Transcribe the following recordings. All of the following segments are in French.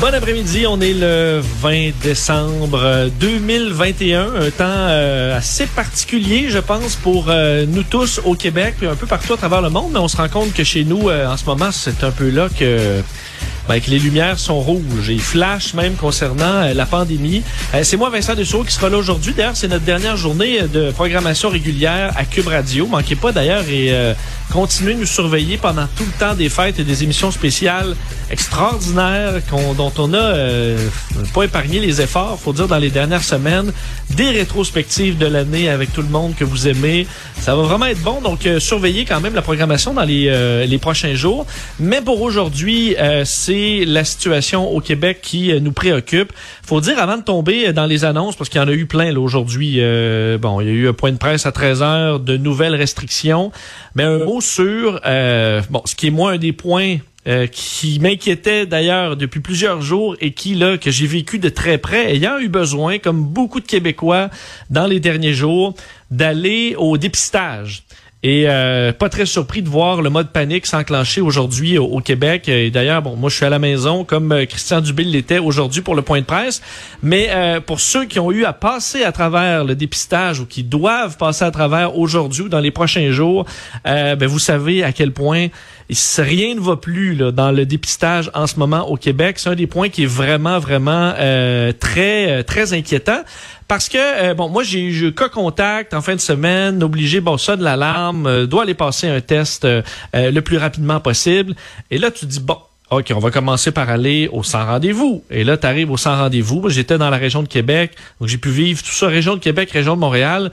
Bon après-midi, on est le 20 décembre 2021, un temps euh, assez particulier, je pense, pour euh, nous tous au Québec, puis un peu partout à travers le monde, mais on se rend compte que chez nous, euh, en ce moment, c'est un peu là que ben, que les lumières sont rouges et flashent même concernant la pandémie. c'est moi, Vincent Dessau, qui sera là aujourd'hui. D'ailleurs, c'est notre dernière journée de programmation régulière à Cube Radio. Manquez pas d'ailleurs et continuez de nous surveiller pendant tout le temps des fêtes et des émissions spéciales extraordinaires dont on a euh, pas épargné les efforts, faut dire, dans les dernières semaines. Des rétrospectives de l'année avec tout le monde que vous aimez. Ça va vraiment être bon. Donc, euh, surveillez quand même la programmation dans les, euh, les prochains jours. Mais pour aujourd'hui, c'est la situation au Québec qui nous préoccupe. faut dire, avant de tomber dans les annonces, parce qu'il y en a eu plein aujourd'hui, bon, il y a eu un point de presse à 13 heures de nouvelles restrictions. Mais un mot sur, bon, ce qui est moins un des points euh, qui m'inquiétait d'ailleurs depuis plusieurs jours et qui, là, que j'ai vécu de très près, ayant eu besoin, comme beaucoup de Québécois dans les derniers jours, d'aller au dépistage. Et euh, pas très surpris de voir le mode panique s'enclencher aujourd'hui au, Québec. Et d'ailleurs, bon, moi je suis à la maison comme euh, Christian Dubé l'était aujourd'hui pour le point de presse. Mais pour ceux qui ont eu à passer à travers le dépistage ou qui doivent passer à travers aujourd'hui ou dans les prochains jours, ben, vous savez à quel point rien ne va plus dans le dépistage en ce moment au Québec. C'est un des points qui est vraiment, vraiment euh, très, euh, très inquiétant. Parce que, euh, bon, moi, j'ai eu cas contact en fin de semaine, obligé, bon, ça de l'alarme, doit aller passer un test le plus rapidement possible. Et là, tu dis, bon, OK, on va commencer par aller au sans rendez-vous. Et là, tu arrives au sans rendez-vous. J'étais dans la région de Québec, donc j'ai pu vivre tout ça, région de Québec, région de Montréal.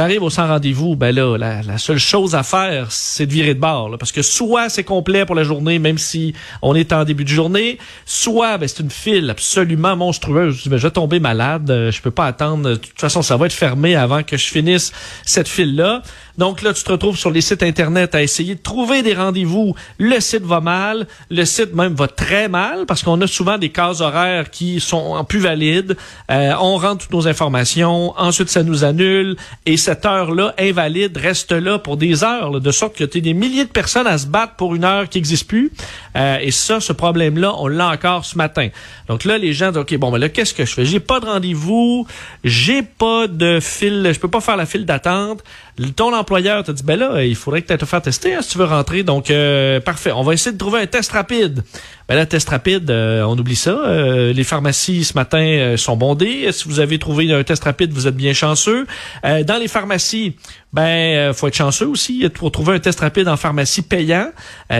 T'arrives au sans rendez-vous, ben là, la, seule chose à faire, c'est de virer de bord. parce que soit c'est complet pour la journée, même si on est en début de journée, soit ben, c'est une file absolument monstrueuse. Je vais tomber malade, euh, je peux pas attendre. De toute façon, ça va être fermé avant que je finisse cette file-là. Donc là, tu te retrouves sur les sites Internet à essayer de trouver des rendez-vous. Le site va mal, le site même va très mal, parce qu'on a souvent des cases horaires qui sont plus valides. Euh, on rentre toutes nos informations, ensuite ça nous annule, et cette heure-là, invalide, reste là pour des heures, de sorte que tu as des milliers de personnes à se battre pour une heure qui n'existe plus. Euh, et ça, ce problème-là, on l'a encore ce matin. Donc là, les gens disent, OK, bon, ben là, qu'est-ce que je fais? J'ai pas de rendez-vous, j'ai pas de fil, je peux pas faire la file d'attente. Ton employeur t'a dit, ben là, il faudrait que tu te faire tester hein, si tu veux rentrer. Donc, euh, parfait. On va essayer de trouver un test rapide. Ben test rapide, euh, on oublie ça. Euh, les pharmacies ce matin sont bondées. Si vous avez trouvé un test rapide, vous êtes bien chanceux. dans les pharmacies, ben faut être chanceux aussi pour trouver un test rapide en pharmacie payant.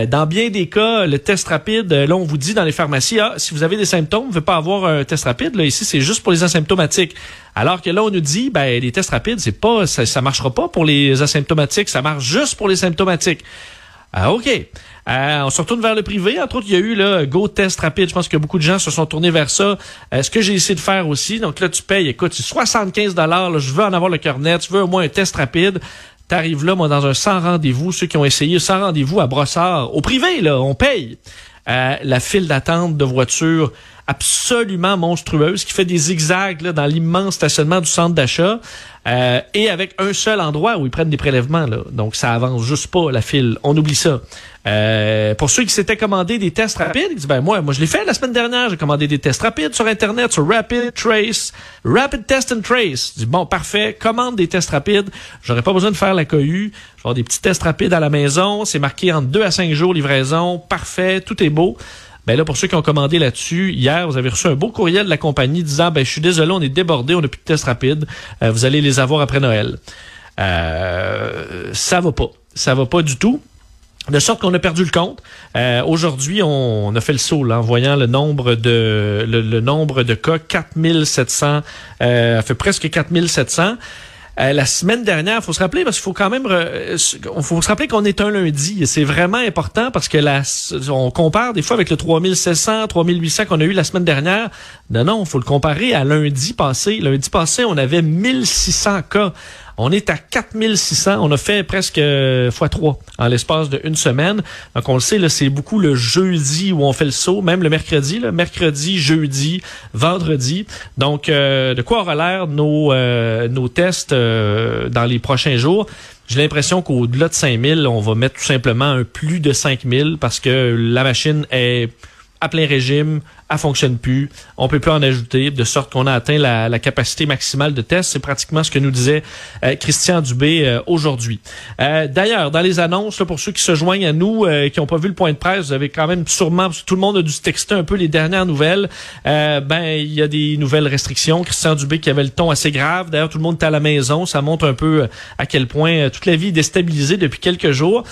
dans bien des cas, le test rapide, là, on vous dit dans les pharmacies, ah, si vous avez des symptômes, vous ne pouvez pas avoir un test rapide. Là, ici, c'est juste pour les asymptomatiques. Alors que là, on nous dit, ben, les tests rapides, c'est pas, ça, ça marchera pas pour les asymptomatiques, ça marche juste pour les symptomatiques. Ah, OK. Euh, on se retourne vers le privé. Entre autres, il y a eu le Go Test Rapide. Je pense que beaucoup de gens se sont tournés vers ça. Euh, ce que j'ai essayé de faire aussi, donc là, tu payes, écoute, c'est 75 dollars. Je veux en avoir le cœur net. Je veux au moins un test rapide. T'arrives là, moi, dans un sans rendez-vous. Ceux qui ont essayé sans rendez-vous à Brossard, au privé, là, on paye. Euh, la file d'attente de voitures absolument monstrueuse qui fait des zigzags dans l'immense stationnement du centre d'achat euh, et avec un seul endroit où ils prennent des prélèvements. Donc ça avance juste pas la file. On oublie ça. Euh, pour ceux qui s'étaient commandé des tests rapides, ils disent, ben moi, moi je l'ai fait la semaine dernière. J'ai commandé des tests rapides sur internet sur Rapid Trace, Rapid Test and Trace. Je dis bon parfait, commande des tests rapides. J'aurais pas besoin de faire la cohue. Je vais des petits tests rapides à la maison. C'est marqué en 2 à 5 jours livraison. Parfait, tout est beau. Ben là, pour ceux qui ont commandé là-dessus, hier, vous avez reçu un beau courriel de la compagnie disant, ben, je suis désolé, on est débordé, on n'a plus de tests rapides. Euh, vous allez les avoir après Noël. Euh, ça va pas. Ça va pas du tout. De sorte qu'on a perdu le compte. Euh, aujourd'hui, on, a fait le saut là, en voyant le nombre de le, nombre de cas, 4700, euh, fait presque 4700. Euh, la semaine dernière, faut se rappeler parce qu'il faut quand même, faut se rappeler qu'on est un lundi. C'est vraiment important parce que la, on compare des fois avec le 3700, 3800 qu'on a eu la semaine dernière. Non, non, faut le comparer à lundi passé. Lundi passé, on avait 1600 cas. On est à 4600. On a fait presque x3 en l'espace d'une semaine. Donc, on le sait, c'est beaucoup le jeudi où on fait le saut, même le mercredi, là, mercredi, jeudi, vendredi. Donc, de quoi aura l'air nos, nos tests dans les prochains jours? J'ai l'impression qu'au-delà de 5000, on va mettre tout simplement un plus de 5000 parce que la machine est à plein régime, elle fonctionne plus, on peut plus en ajouter, de sorte qu'on a atteint la, capacité maximale de test. C'est pratiquement ce que nous disait euh, Christian Dubé euh, aujourd'hui. Euh, d'ailleurs, dans les annonces, pour ceux qui se joignent à nous, qui n'ont pas vu le point de presse, vous avez quand même sûrement, tout le monde a dû se texter un peu les dernières nouvelles. ben, il y a des nouvelles restrictions. Christian Dubé qui avait le ton assez grave. D'ailleurs, tout le monde est à la maison. Ça montre un peu à quel point toute la vie est déstabilisée depuis quelques jours.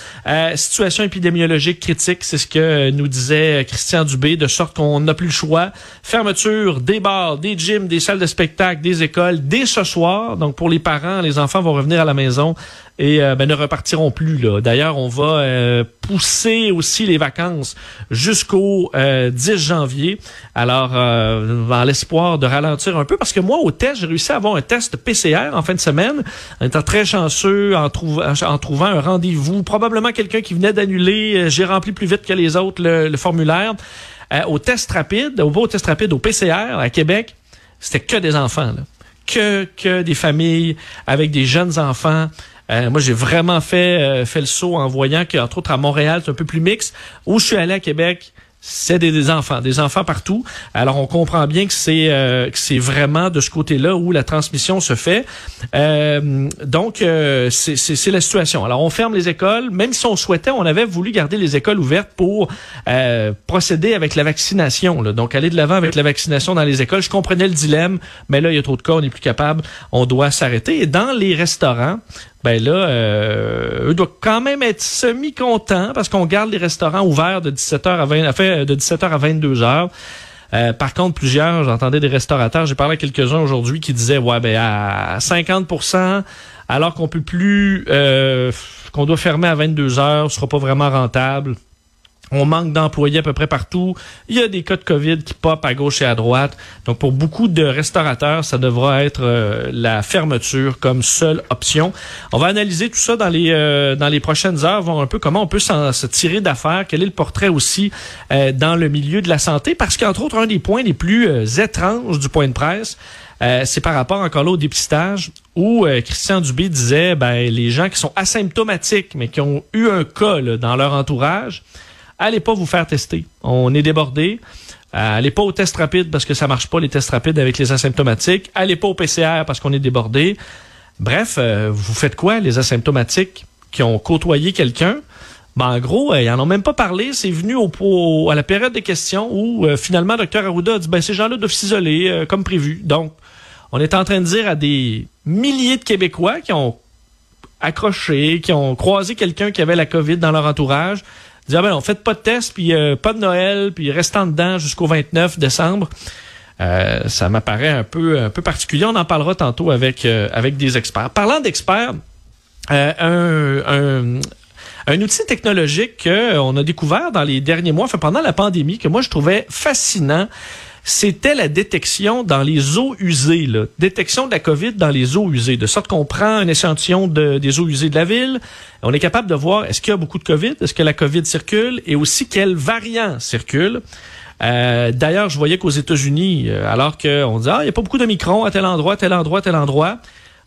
situation épidémiologique critique, c'est ce que nous disait Christian Dubé, de sorte qu'on n'a plus choix. Fermeture des bars, des gyms, des salles de spectacle, des écoles dès ce soir. Donc pour les parents, les enfants vont revenir à la maison et euh, ben, ne repartiront plus. Là. D'ailleurs, on va euh, pousser aussi les vacances jusqu'au 10 euh, janvier. Alors, dans l'espoir de ralentir un peu, parce que moi, au test, j'ai réussi à avoir un test PCR en fin de semaine, en étant très chanceux, en, en trouvant un rendez-vous, probablement quelqu'un qui venait d'annuler. J'ai rempli plus vite que les autres le formulaire. Euh, au test rapide, au, au test rapide, au PCR à Québec, c'était que des enfants. Que, que des familles avec des jeunes enfants. Euh, moi, j'ai vraiment fait, euh, fait le saut en voyant qu'entre autres à Montréal, c'est un peu plus mix. Où je suis allé à Québec, c'est des, enfants, des enfants partout. Alors on comprend bien que c'est euh, que c'est vraiment de ce côté-là où la transmission se fait. Euh, donc euh, c'est la situation. Alors on ferme les écoles, même si on souhaitait, on avait voulu garder les écoles ouvertes pour procéder avec la vaccination. Là. Donc aller de l'avant avec la vaccination dans les écoles. Je comprenais le dilemme, mais là il y a trop de cas, on n'est plus capable, on doit s'arrêter. Et dans les restaurants, ben là, euh, eux doivent quand même être semi-contents parce qu'on garde les restaurants ouverts de 17h à 20, fait, de 17h à 22h. Euh, par contre, plusieurs, j'entendais des restaurateurs, j'ai parlé à quelques-uns aujourd'hui qui disaient, ouais, ben à 50%, alors qu'on peut plus, euh, qu'on doit fermer à 22h, ce sera pas vraiment rentable. On manque d'employés à peu près partout. Il y a des cas de COVID qui popent à gauche et à droite. Donc, pour beaucoup de restaurateurs, ça devra être euh, la fermeture comme seule option. On va analyser tout ça dans les euh, dans les prochaines heures, voir un peu comment on peut se tirer d'affaires, quel est le portrait aussi euh, dans le milieu de la santé, parce qu'entre autres, un des points les plus étranges du point de presse, c'est par rapport encore là au dépistage où Christian Dubé disait ben les gens qui sont asymptomatiques mais qui ont eu un cas dans leur entourage allez pas vous faire tester. On est débordé. Euh, allez pas au test rapide parce que ça marche pas les tests rapides avec les asymptomatiques. Allez pas au PCR parce qu'on est débordé. Bref, euh, vous faites quoi les asymptomatiques qui ont côtoyé quelqu'un? Ben, en gros, euh, ils en ont même pas parlé. C'est venu au, à la période des questions où finalement, Dr Arruda a dit ben, ces gens-là doivent s'isoler comme prévu. Donc, on est en train de dire à des milliers de Québécois qui ont accroché, qui ont croisé quelqu'un qui avait la COVID dans leur entourage, Dire, ah ben pas de test, puis euh, pas de Noël, puis restant dedans jusqu'au 29 décembre. Euh, ça m'apparaît un peu, un peu particulier. On en parlera tantôt avec, euh, des experts. Parlant d'experts, un, un, outil technologique qu'on a découvert dans les derniers mois, pendant la pandémie, que moi je trouvais fascinant, c'était la détection dans les eaux usées, là. détection de la COVID dans les eaux usées, de sorte qu'on prend un échantillon de, des eaux usées de la ville, on est capable de voir est-ce qu'il y a beaucoup de COVID, est-ce que la COVID circule? Et aussi quels variants circulent. Euh, D'ailleurs, je voyais qu'aux États-Unis, euh, alors qu'on dit ah, il n'y a pas beaucoup de microns à tel endroit, tel endroit, tel endroit,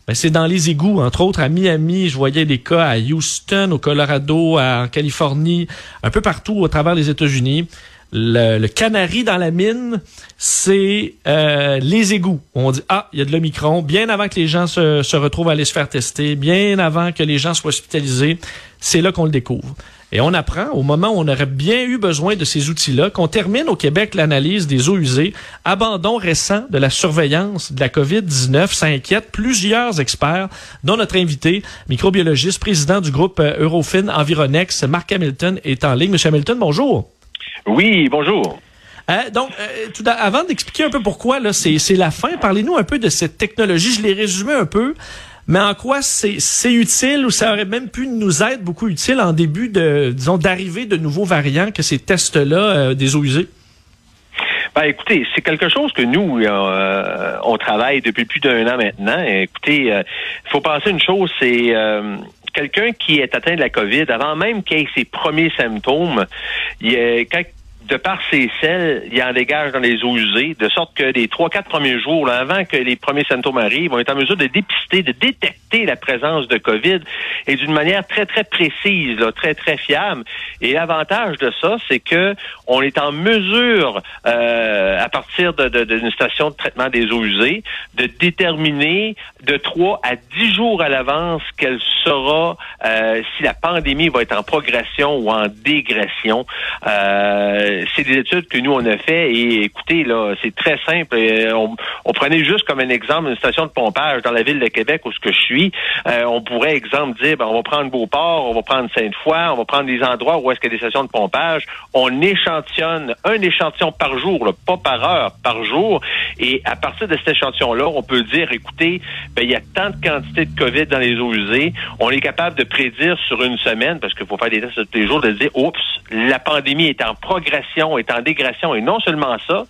ben, c'est dans les égouts, entre autres à Miami, je voyais des cas à Houston, au Colorado, en Californie, un peu partout au travers des États-Unis le, canari dans la mine, c'est euh, les égouts. On dit ah, il y a de l'omicron bien avant que les gens se, se retrouvent à aller se faire tester, bien avant que les gens soient hospitalisés. C'est là qu'on le découvre. Et on apprend, au moment où on aurait bien eu besoin de ces outils-là, qu'on termine au Québec l'analyse des eaux usées, abandon récent de la surveillance de la COVID-19, ça inquiète plusieurs experts, dont notre invité, microbiologiste, président du groupe euh, Eurofin Environex, Marc Hamilton, est en ligne. Monsieur Hamilton, bonjour. Oui, bonjour. Euh, donc, euh, tout avant d'expliquer un peu pourquoi, là, c'est la fin, parlez-nous un peu de cette technologie. Je l'ai résumé un peu, mais en quoi c'est utile ou ça aurait même pu nous être beaucoup utile en début de, disons, d'arrivée de nouveaux variants que ces tests-là euh, des eaux usées? Ben, écoutez, c'est quelque chose que nous, euh, on travaille depuis plus d'un an maintenant. Écoutez, il euh, faut penser une chose, c'est euh, quelqu'un qui est atteint de la COVID, avant même qu'il ait ses premiers symptômes, il, quand de par ses selles, il en dégage dans les eaux usées, de sorte que les trois, quatre premiers jours, avant que les premiers symptômes arrivent, on est en mesure de dépister, de détecter la présence de COVID et d'une manière très, très précise, très, très fiable. Et l'avantage de ça, c'est que on est en mesure, euh, à partir d'une station de traitement des eaux usées, de déterminer de trois à dix jours à l'avance quelle sera euh, si la pandémie va être en progression ou en dégression. Euh, c'est des études que nous, on a fait et écoutez, là, c'est très simple. Euh, on, prenait juste comme un exemple une station de pompage dans la ville de Québec où ce que je suis. Euh, on pourrait, exemple, dire, ben, on va prendre Beauport, on va prendre Sainte-Foy, on va prendre des endroits où est-ce qu'il y a des stations de pompage. On échantillonne un échantillon par jour, pas par heure, par jour. Et à partir de cet échantillon-là, on peut dire, écoutez, ben, il y a tant de quantité de COVID dans les eaux usées. On est capable de prédire sur une semaine, parce qu'il faut faire des tests tous les jours, de dire, oups, la pandémie est en progression est en dégression. Et non seulement ça,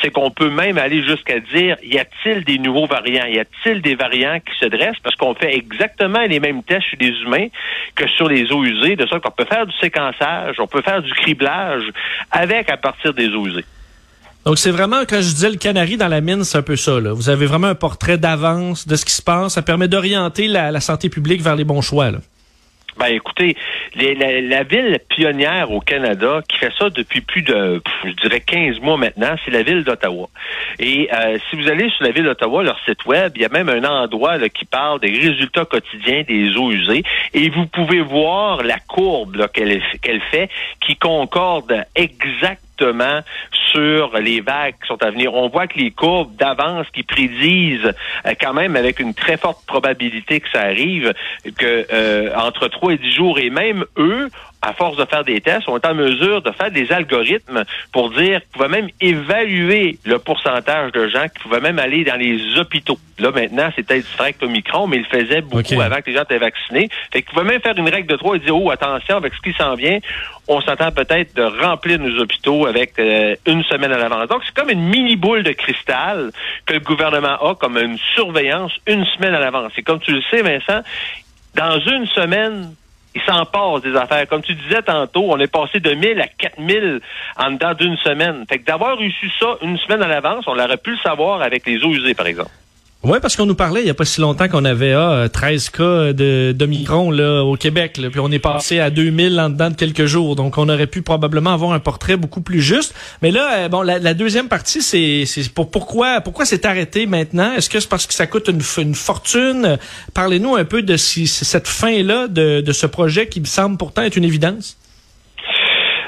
c'est qu'on peut même aller jusqu'à dire, y a-t-il des nouveaux variants? Y a-t-il des variants qui se dressent? Parce qu'on fait exactement les mêmes tests chez les humains que sur les eaux usées, de sorte qu'on peut faire du séquençage, on peut faire du criblage avec à partir des eaux usées. Donc c'est vraiment, quand je disais le canari dans la mine, c'est un peu ça. Là. Vous avez vraiment un portrait d'avance de ce qui se passe. Ça permet d'orienter la, santé publique vers les bons choix. Ben écoutez, la, ville pionnière au Canada qui fait ça depuis plus de, je dirais, 15 mois maintenant, c'est la ville d'Ottawa. Et euh, si vous allez sur la ville d'Ottawa, leur site web, il y a même un endroit qui parle des résultats quotidiens des eaux usées. Et vous pouvez voir la courbe qu'elle fait qui concorde exactement sur les vagues qui sont à venir. On voit que les courbes d'avance qui prédisent euh, quand même avec une très forte probabilité que ça arrive, que euh, entre 3 et 10 jours, et même eux à force de faire des tests, on est en mesure de faire des algorithmes pour dire va même évaluer le pourcentage de gens qui pouvaient même aller dans les hôpitaux. Là, maintenant, c'est peut-être strict au micron, mais il faisait beaucoup avant que les gens étaient vaccinés. Fait qu'il pouvait même faire une règle de trois et dire, oh, attention, avec ce qui s'en vient, on s'entend peut-être de remplir nos hôpitaux avec euh, une semaine à l'avance. Donc, c'est comme une mini boule de cristal que le gouvernement a comme une surveillance une semaine à l'avance. Et comme tu le sais, Vincent, dans une semaine, il s'en passe des affaires. Comme tu disais tantôt, on est passé de 1000 à 4000 en dedans d'une semaine. Fait que d'avoir reçu ça une semaine à l'avance, on aurait pu le savoir avec les eaux usées, par exemple. Oui, parce qu'on nous parlait il y a pas si longtemps qu'on avait ah, 13 cas de d'Omicron là au Québec, là, puis on est passé à 2000 en dedans de quelques jours. Donc on aurait pu probablement avoir un portrait beaucoup plus juste. Mais là, euh, bon, la, deuxième partie, c'est pour pourquoi pourquoi c'est arrêté maintenant? Est-ce que c'est parce que ça coûte une, une fortune? Parlez-nous un peu de si, cette fin là de, de ce projet qui me semble pourtant être une évidence.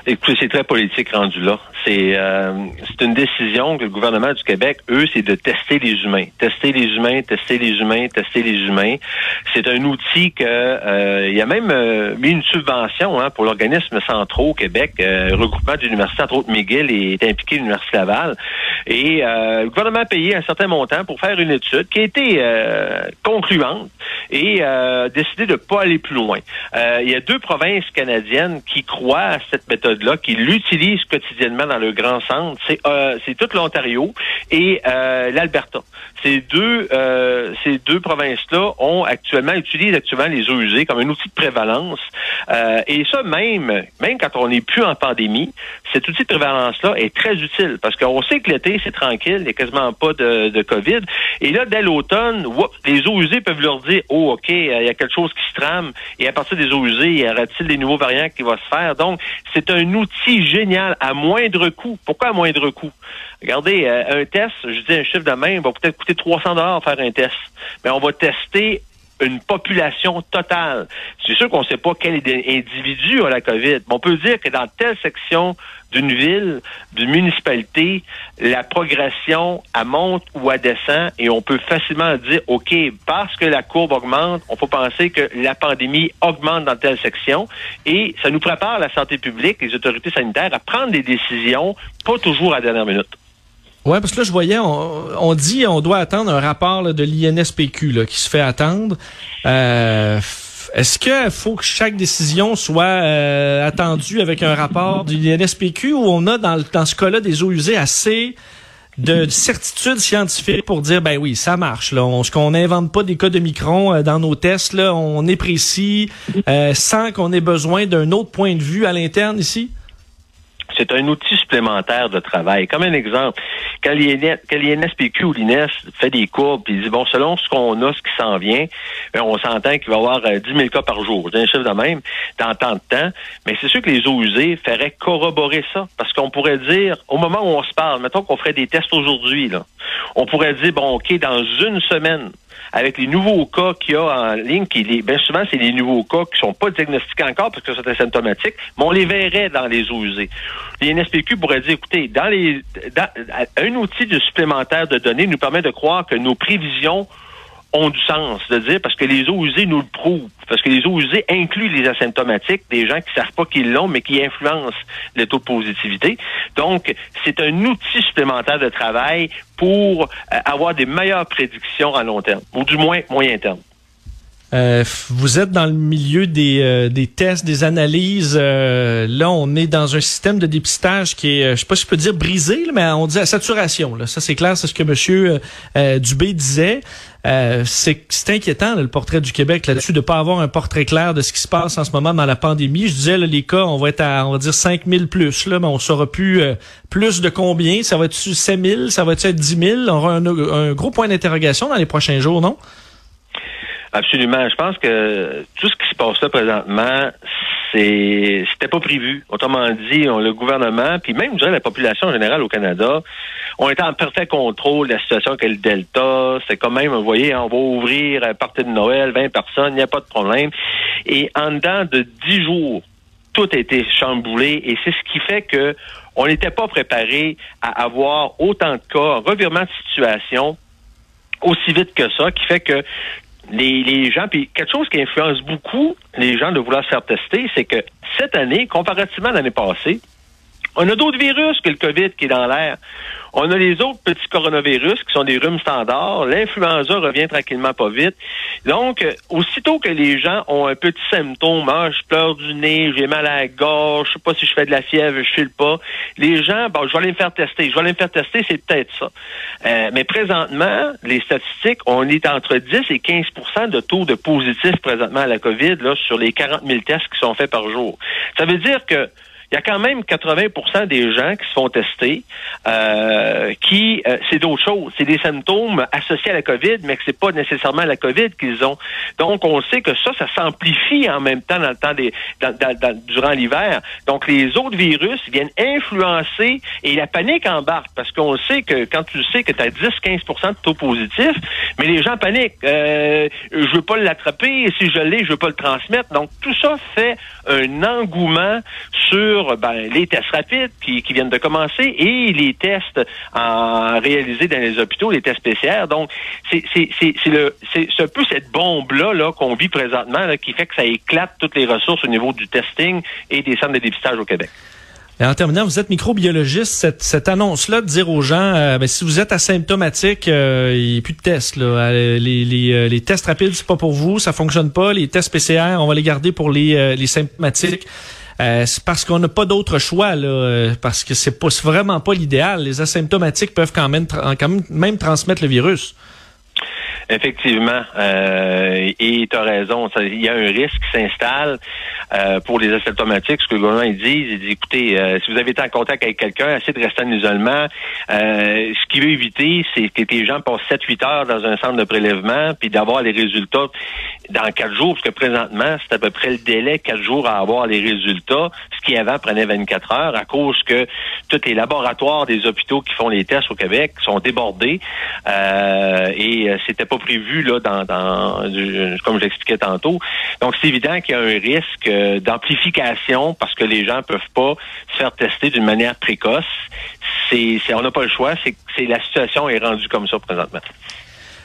Écoutez, c'est très politique rendu là. C'est euh, c'est une décision que le gouvernement du Québec, eux, c'est de tester les humains, tester les humains, tester les humains, tester les humains. C'est un outil que euh, il y a même euh, mis une subvention hein, pour l'organisme centraux au Québec, regroupement d'universités, entre autres McGill est impliqué l'université Laval, et le gouvernement a payé un certain montant pour faire une étude qui a été concluante et décidé de pas aller plus loin. il y a deux provinces canadiennes qui croient à cette méthode là qui l'utilisent quotidiennement dans le grand centre, c'est euh, toute l'Ontario et euh, l'Alberta. Ces deux euh, ces deux provinces-là ont actuellement utilisent actuellement les eaux usées comme un outil de prévalence. et ça même même quand on n'est plus en pandémie, cet outil de prévalence-là est très utile parce qu'on sait que l'été c'est tranquille, il n'y a quasiment pas de, de COVID. Et là dès l'automne, les eaux usées peuvent leur dire oh ok il y a quelque chose qui se trame et à partir des eaux usées, y aura-t-il des nouveaux variants qui vont se faire? Donc c'est un outil génial à moindre Pourquoi à moindre coût? Regardez, euh, un test, je dis un chiffre de main, va peut-être coûter 300 dollars faire un test. Mais on va tester une population totale. C'est sûr qu'on ne sait pas quel individu a la COVID. Mais on peut dire que dans telle section d'une ville, d'une municipalité, la progression, elle monte ou elle descend et on peut facilement dire, OK, parce que la courbe augmente, on peut penser que la pandémie augmente dans telle section et ça nous prépare la santé publique, les autorités sanitaires à prendre des décisions, pas toujours à la dernière minute. Ouais, parce que là, je voyais, on, on dit on doit attendre un rapport de l'INSPQ qui se fait attendre. Euh, est-ce qu'il faut que chaque décision soit euh, attendue avec un rapport du NSPQ ou on a dans, dans ce cas-là des eaux usées assez de certitude scientifique pour dire ben oui ça marche là on, qu'on n'invente pas des cas de micron euh, dans nos tests là on est précis euh, sans qu'on ait besoin d'un autre point de vue à l'interne ici? C'est un outil supplémentaire de travail. Comme un exemple, quand l'INSPQ ou l'INES fait des courbes, puis il dit, bon, selon ce qu'on a, ce qui s'en vient, ben, on s'entend qu'il va y avoir 10 euh, 000 cas par jour. C'est un chiffre de même, dans tant de temps. Mais c'est sûr que les eaux usées feraient corroborer ça. Parce qu'on pourrait dire, au moment où on se parle, mettons qu'on ferait des tests aujourd'hui, on pourrait dire, bon, OK, dans une semaine, avec les nouveaux cas qu'il y a en ligne, qui bien souvent, c'est les nouveaux cas qui sont pas diagnostiqués encore parce que c'est asymptomatique, mais on les verrait dans les eaux usées. Les NSPQ pourraient dire, écoutez, dans les, un outil de supplémentaire de données nous permet de croire que nos prévisions ont du sens de dire parce que les eaux usées nous le prouvent. Parce que les eaux usées incluent les asymptomatiques, des gens qui savent pas qu'ils l'ont, mais qui influencent le taux de positivité. Donc, c'est un outil supplémentaire de travail pour euh, avoir des meilleures prédictions à long terme, ou du moins moyen terme. Euh, vous êtes dans le milieu des, euh, des tests, des analyses. Euh, là, on est dans un système de dépistage qui est, je sais pas si je peux dire brisé, mais on dit à saturation. Là. Ça, c'est clair, c'est ce que Monsieur Dubé disait. C'est inquiétant le portrait du Québec là-dessus de pas avoir un portrait clair de ce qui se passe en ce moment dans la pandémie. Je disais là, les cas, on va être à on va dire 5000 plus là, mais on saura plus plus de combien. Ça va être 7000, ça va être 10 000. On aura un, un gros point d'interrogation dans les prochains jours, non? Absolument. Je pense que tout ce qui se passe là présentement, c'était pas prévu. Autrement dit, le gouvernement, puis même je dirais, la population générale au Canada, on était en parfait contrôle de la situation avec le Delta. C'est quand même, vous voyez, on va ouvrir à partir de Noël, 20 personnes, il n'y a pas de problème. Et en dedans de 10 jours, tout a été chamboulé et c'est ce qui fait que on n'était pas préparé à avoir autant de cas, revirement de situation aussi vite que ça, qui fait que les, les gens, puis quelque chose qui influence beaucoup les gens de vouloir se faire tester, c'est que cette année, comparativement à l'année passée, on a d'autres virus que le COVID qui est dans l'air. On a les autres petits coronavirus qui sont des rhumes standards. L'influenza revient tranquillement pas vite. Donc, euh, aussitôt que les gens ont un petit symptôme, ah, je pleure du nez, j'ai mal à la gorge, je sais pas si je fais de la fièvre, je file pas. Les gens, bon, je vais aller me faire tester. Je vais aller me faire tester, c'est peut-être ça. Euh, mais présentement, les statistiques, on est entre 10 et 15% de taux de positifs présentement à la COVID là, sur les 40 000 tests qui sont faits par jour. Ça veut dire que il y a quand même 80% des gens qui se font tester euh, qui, euh, c'est d'autres choses. C'est des symptômes associés à la COVID, mais que c'est pas nécessairement la COVID qu'ils ont. Donc, on sait que ça, ça s'amplifie en même temps dans le temps des, durant l'hiver. Donc, les autres virus viennent influencer et la panique embarque parce qu'on sait que quand tu sais que tu as 10-15% de taux positif, mais les gens paniquent. Euh, je veux pas l'attraper si je l'ai, je veux pas le transmettre. Donc, tout ça fait un engouement sur ben, les tests rapides qui, viennent de commencer et les tests réalisés dans les hôpitaux, les tests PCR. Donc, c'est un peu cette bombe-là -là, qu'on vit présentement qui fait que ça éclate toutes les ressources au niveau du testing et des centres de dépistage au Québec. Et en terminant, vous êtes microbiologiste. Cette, cette annonce-là de dire aux gens, euh, ben, si vous êtes asymptomatique, euh, il n'y a plus de tests. Euh, les, les, les, tests rapides, c'est pas pour vous, ça fonctionne pas. Les tests PCR, on va les garder pour les, les symptomatiques. Euh, c'est parce qu'on n'a pas d'autre choix, là, euh, parce que c'est pas vraiment pas l'idéal. Les asymptomatiques peuvent quand même, même, transmettre le virus. Effectivement. Euh, et tu as raison. Il y a un risque qui s'installe pour les asymptomatiques. Ce que le gouvernement dit, il dit écoutez, si vous avez été en contact avec quelqu'un, essayez de rester en isolement. Ce qu'il veut éviter, c'est que les gens passent 7-8 heures dans un centre de prélèvement, puis d'avoir les résultats dans quatre jours, parce que présentement, c'est à peu près le délai quatre jours à avoir les résultats, ce qui avant prenait 24 heures, à cause que tous les laboratoires des hôpitaux qui font les tests au Québec sont débordés. et c'était pas prévu là dans, dans comme je l'expliquais tantôt. Donc c'est évident qu'il y a un risque euh, d'amplification parce que les gens peuvent pas se faire tester d'une manière précoce. C'est, on n'a pas le choix. C'est la situation est rendue comme ça présentement.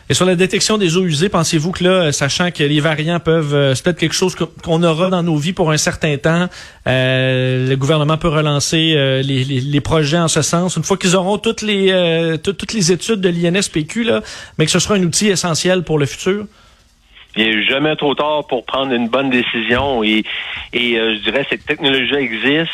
Et sur la détection des eaux usées, pensez-vous que là, sachant que les variants peuvent, euh, c'est peut-être quelque chose qu'on aura dans nos vies pour un certain temps, euh, le gouvernement peut relancer euh, les, projets en ce sens, une fois qu'ils auront toutes les toutes les études de l'INSPQ, là, mais que ce sera un outil essentiel pour le futur? Il n'est jamais trop tard pour prendre une bonne décision et, et euh, je dirais cette technologie existe.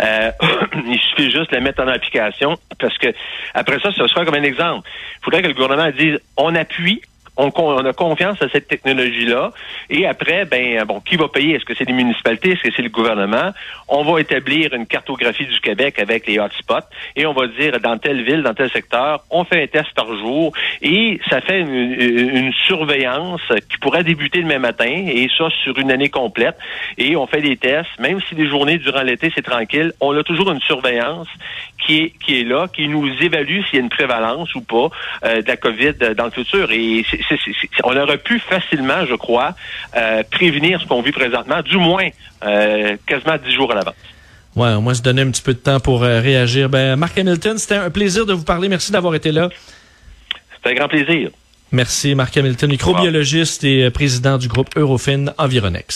Euh, il suffit juste de la mettre en application parce que après ça, ce sera comme un exemple. Il faudrait que le gouvernement dise on appuie on, a confiance à cette technologie-là. Et après, ben bon, qui va payer? Est-ce que c'est les municipalités? Est-ce que c'est le gouvernement? On va établir une cartographie du Québec avec les hotspots et on va dire dans telle ville, dans tel secteur, on fait un test par jour et ça fait une, surveillance qui pourrait débuter même matin et ça sur une année complète. Et on fait des tests, même si les journées durant l'été c'est tranquille, on a toujours une surveillance qui est qui est là, qui nous évalue s'il y a une prévalence ou pas euh, de la COVID dans le futur. Et on aurait pu facilement, je crois, euh, prévenir ce qu'on vit présentement, du moins euh, quasiment dix jours à l'avance. Ouais, au moins se donner un petit peu de temps pour euh, réagir. Ben, Marc Hamilton, c'était un plaisir de vous parler. Merci d'avoir été là. C'était un grand plaisir. Merci, Marc Hamilton, microbiologiste et président du groupe Eurofin Environex.